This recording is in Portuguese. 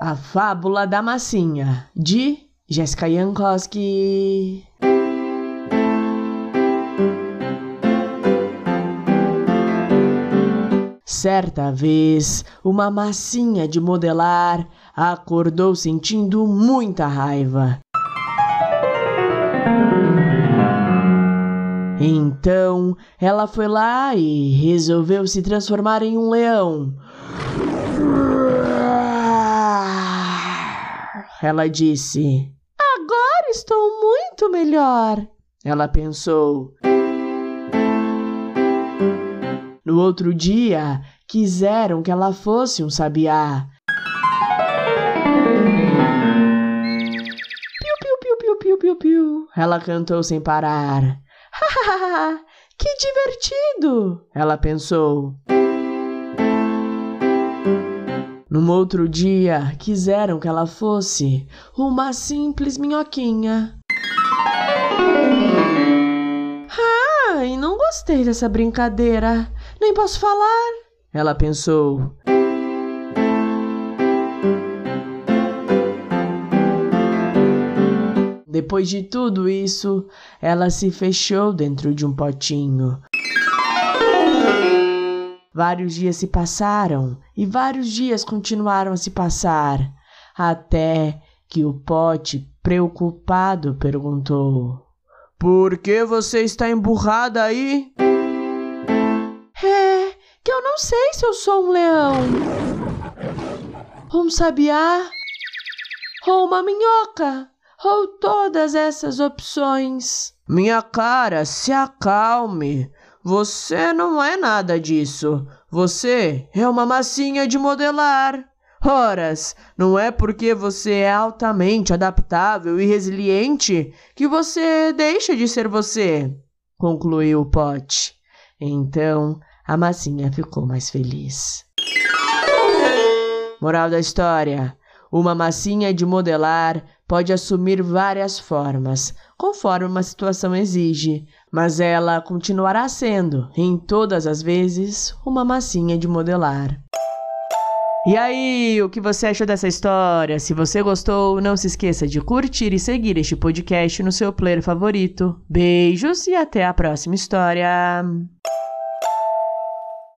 A Fábula da Massinha, de Jessica Jankowski. Certa vez, uma massinha de modelar acordou sentindo muita raiva. Então, ela foi lá e resolveu se transformar em um leão. Ela disse: Agora estou muito melhor. Ela pensou. No outro dia, quiseram que ela fosse um sabiá. Piu, piu, piu, piu, piu, piu, piu. Ela cantou sem parar. que divertido! Ela pensou. Num outro dia, quiseram que ela fosse uma simples minhoquinha. Ai, não gostei dessa brincadeira. Nem posso falar. Ela pensou. Depois de tudo isso, ela se fechou dentro de um potinho. Vários dias se passaram e vários dias continuaram a se passar, até que o pote, preocupado, perguntou: Por que você está emburrada aí? É que eu não sei se eu sou um leão, um sabiá ou uma minhoca ou todas essas opções. Minha cara, se acalme. Você não é nada disso. Você é uma massinha de modelar. Horas, não é porque você é altamente adaptável e resiliente que você deixa de ser você, concluiu o pote. Então a massinha ficou mais feliz. Moral da história: uma massinha de modelar pode assumir várias formas, conforme uma situação exige, mas ela continuará sendo, em todas as vezes, uma massinha de modelar. E aí, o que você achou dessa história? Se você gostou, não se esqueça de curtir e seguir este podcast no seu player favorito. Beijos e até a próxima história!